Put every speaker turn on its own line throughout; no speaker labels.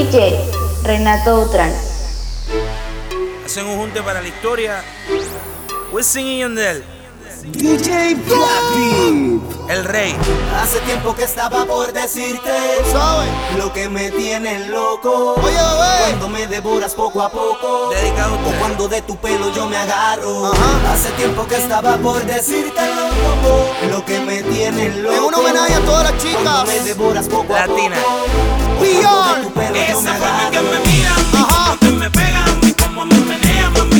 DJ Renato Utrán.
Hacen un junte para la historia. Wisin y Yandel.
DJ Flappy,
el rey.
Hace tiempo que estaba por decirte lo que me tiene loco. Oye, oye. Cuando me devoras poco a poco,
Dedicado
o cuando de tu pelo yo me agarro. Hace tiempo que estaba por decirte lo que me tiene loco.
Es un homenaje a todas las chicas.
Cuando poco
Latina.
a poco. Peor.
Esa forma que me mira, que me pega, como me menea, mami.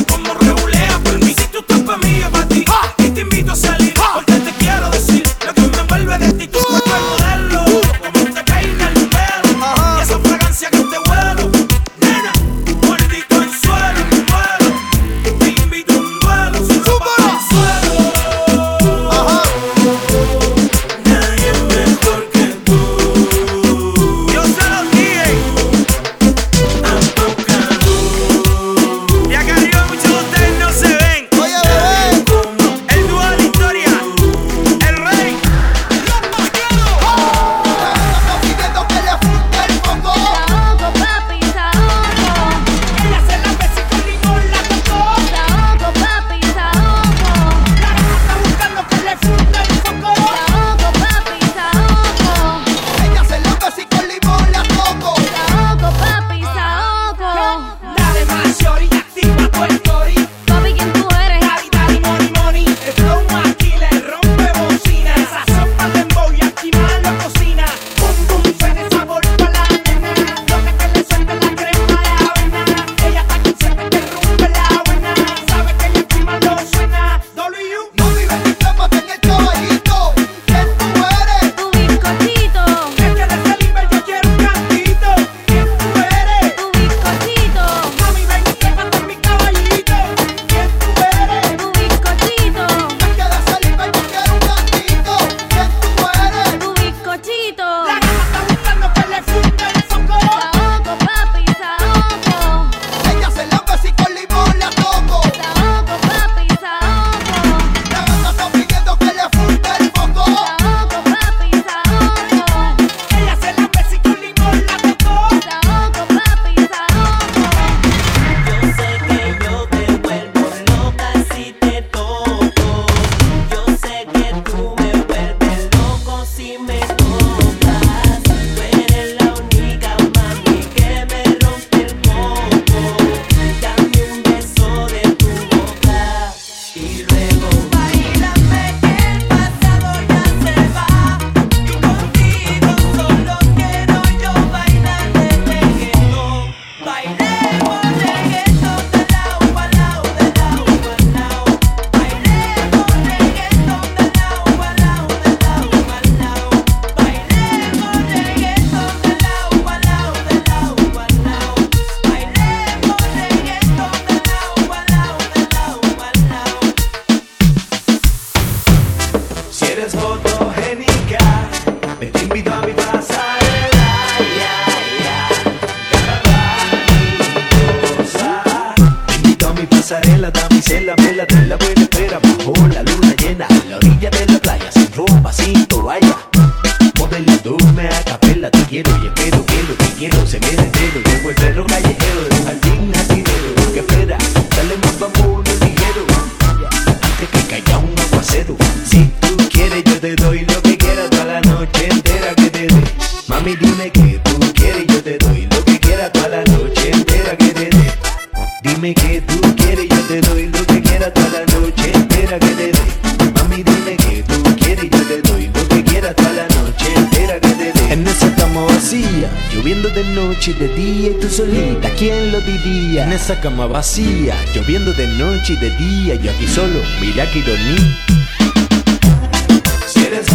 la
orilla de en esa cama vacía, lloviendo de noche y de día, yo aquí solo, mira que ironía. Si eres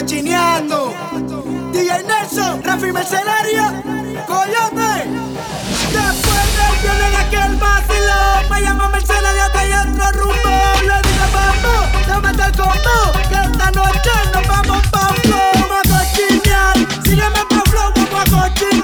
cochineando. DJ Nelson, Rafi Mercenario, Coyote. Después del violen aquel vacilón, me llamo Mercenario que hay otro rumbo. Le dije, vamos, se mete el combo, que esta noche nos vamos pa' flow. Vamos a cochinear, sígueme pa' flow, vamos a cochinear.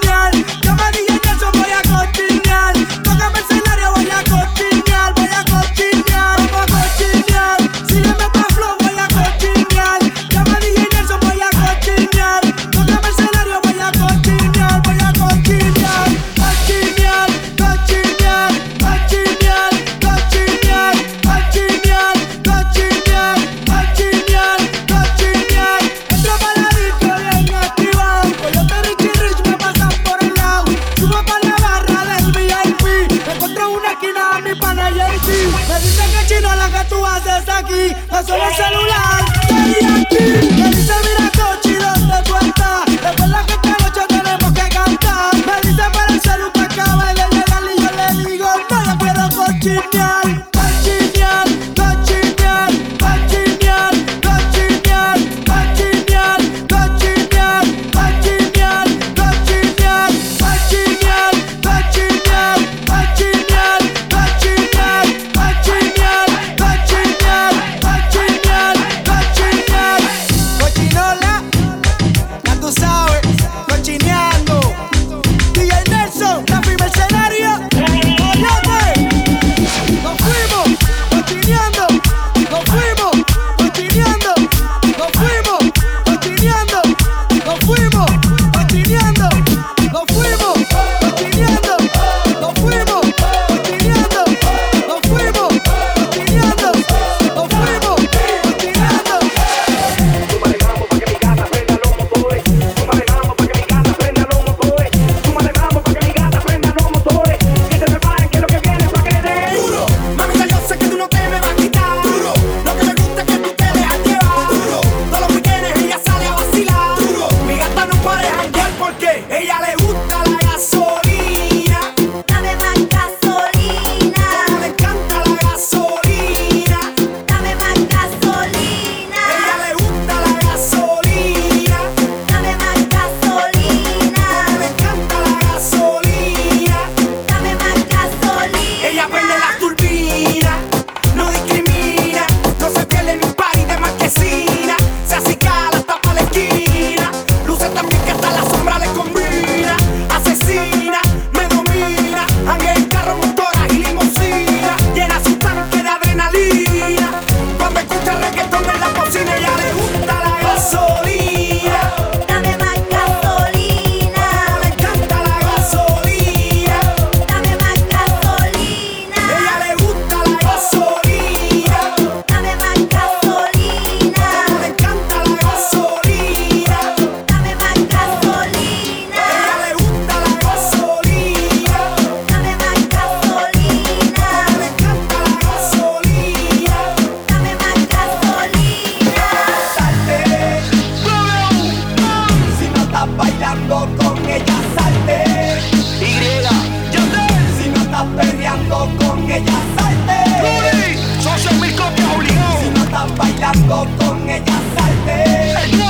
ella salte.
Luis,
socio mis copias obligado. Si no
están bailando con
ella
salte.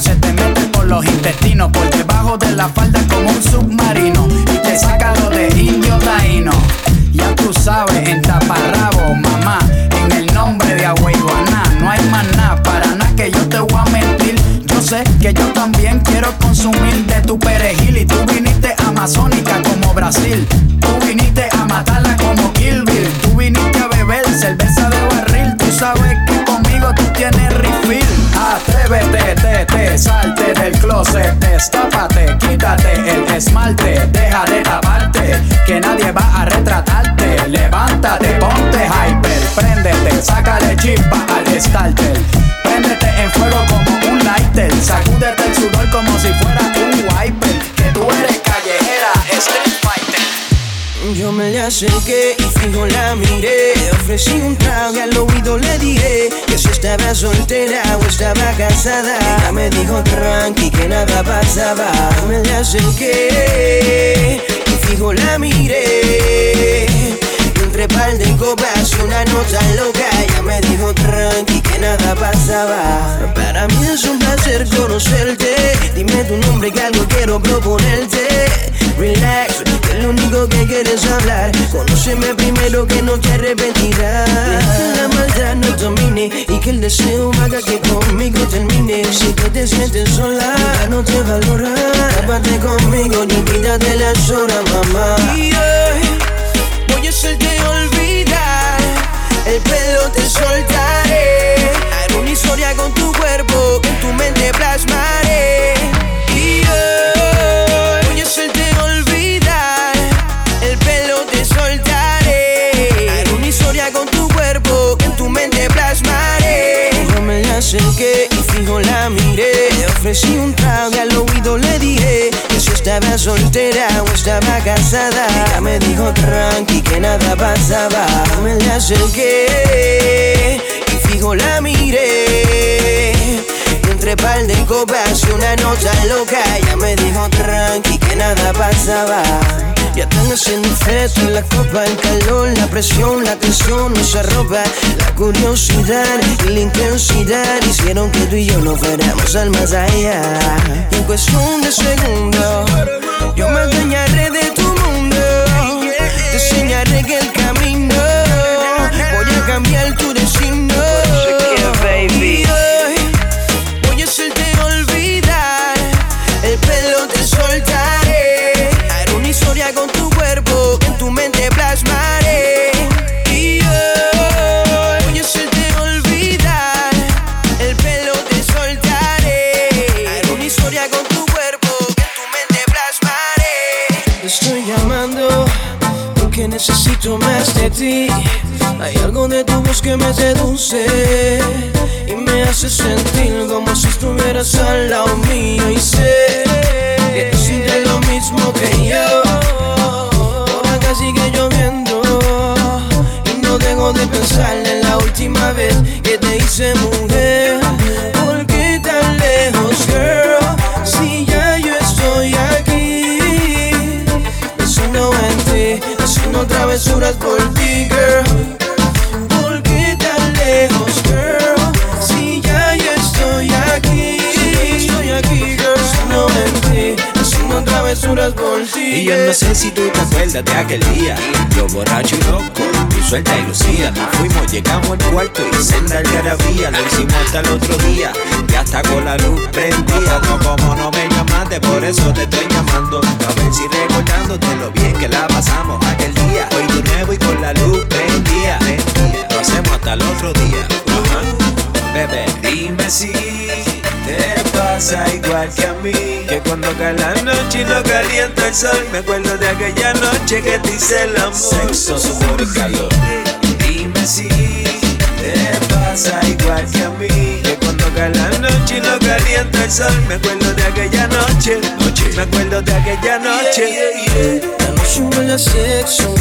se te meten por los intestinos, por debajo de la falda como un submarino. Y te saca lo de indio taíno. Ya tú sabes, en
taparra destápate, quítate el esmalte, deja de taparte, que nadie va a retratarte. Levántate, ponte hyper, préndete, sácale chispa al starter.
Acerqué y fijo la miré. Ofrecí un trago y al oído le dije que si estaba soltera o estaba casada. Ella me dijo tranqui que nada pasaba. Me le acerqué y fijo la miré. Entre par de copas una nota loca. Ella me dijo tranqui que nada pasaba. Para mí es un placer conocerte. Dime tu nombre que algo quiero proponerte. Relax, que lo único que quieres hablar. Conóceme primero que no te arrepentirás. Que la maldad no domine y que el deseo haga que conmigo termine. Si tú te sientes sola, no te valora. Tápate conmigo y quítate las horas, mamá. Hacerte olvidar. El pelo te soltaré. Haré una historia con tu cuerpo, en tu mente plasmaré. Y hoy voy a hacerte olvidar. El pelo te soltaré. Haré una historia con tu cuerpo, en tu mente plasmaré. Yo me la acerqué y fijo la miré. Le ofrecí un trago y al oído le dije estaba soltera o estaba casada. Ella me dijo tranqui que nada pasaba. Me la acerqué y fijo la miré. Y entre par de copas y una nota loca, ella me dijo tranqui nada pasaba. Ya haciendo efecto en la copa, el calor, la presión, la tensión nos arroba. La curiosidad y la intensidad hicieron que tú y yo nos fuéramos al más allá. Y en cuestión de segundos, yo me adueñaré de tu mundo. Te enseñaré que el camino voy a cambiar tu de ti. Hay algo de tu voz que me seduce y me hace sentir como si estuvieras al lado mío y sé que tú sientes lo mismo que yo. Por acá sigue lloviendo y no dejo de pensar en la última vez que te hice mujer. Travesuras por ti, girl.
No sé si tú te acuerdas de aquel día. Yo borracho y loco, tú suelta y lucía. Fuimos, llegamos al cuarto y senda algarabía Lo hicimos hasta el otro día Y hasta con la luz prendida. Como, como no me llamaste, por eso te estoy llamando. A ver si recordándote lo bien que la pasamos aquel día. Hoy de nuevo y con la luz prendida. Lo hacemos hasta el otro día. Bebé, dime si te pasa igual que a mí Que cuando cae la noche y no calienta el sol Me acuerdo de aquella noche que te hice el amor. Sexo, sudor y calor. Dime si te pasa igual que a mí Que cuando cae la noche y no calienta el sol Me acuerdo de aquella noche, noche. Me acuerdo de aquella noche.
La noche huele a sexo,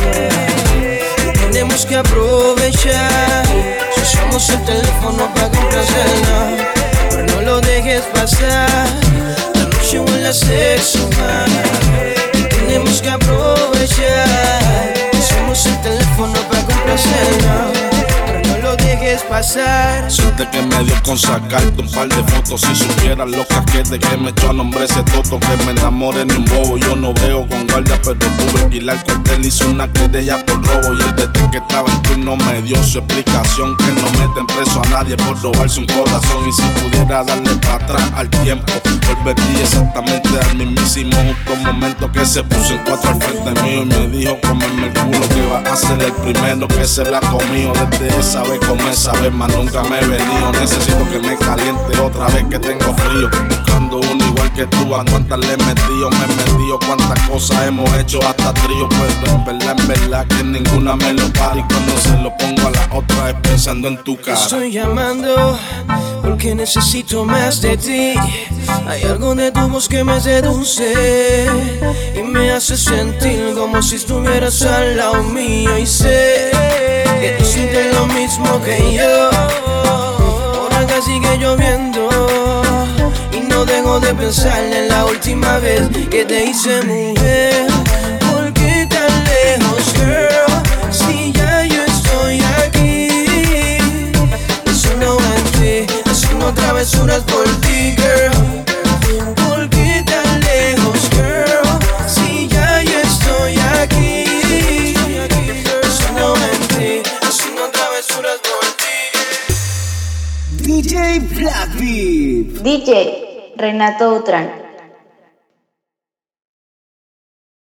tenemos que aprovechar. Si usamos el teléfono para complacernos, pero no lo dejes pasar. La noche huele a sexo, tenemos que aprovechar. Usamos el teléfono para complacernos, dejes pasar.
Suerte que me dio con sacarte un par de fotos Si supieras lo casquete que me echó a nombre ese toto Que me enamoré en un bobo Yo no veo con guardia pero pude alquilar cuartel Hice una querella por robo Y el desde que estaba en turno me dio su explicación Que no meten preso a nadie por robarse un corazón Y si pudiera darle para atrás al tiempo Volvería exactamente al mismísimo justo momento Que se puso en cuatro al frente mío Y me dijo comerme el culo Que va a ser el primero que se la comió Desde esa vez come sabe más nunca me he venido. Necesito que me caliente otra vez que tengo frío. Buscando uno igual que tú, a cuántas le he metido, me he metido, cuántas cosas hemos hecho hasta trío. Pero en verdad, en verdad que ninguna me lo para. Y cuando se lo pongo a la otra es pensando en tu cara.
Estoy llamando porque necesito más de ti. Hay algo de tu voz que me seduce y me hace sentir como si estuvieras al lado mío. Y sé que tú sientes lo mismo que yo. Por acá sigue lloviendo no dejo de pensar en la última vez que te hice mujer. ¿Por qué tan lejos, girl? Si ya yo estoy aquí. Solo en ti, haciendo travesuras por ti, girl. ¿Por qué tan lejos, girl? Si ya yo estoy aquí. Solo en ti, haciendo travesuras por ti.
DJ Renato Utran.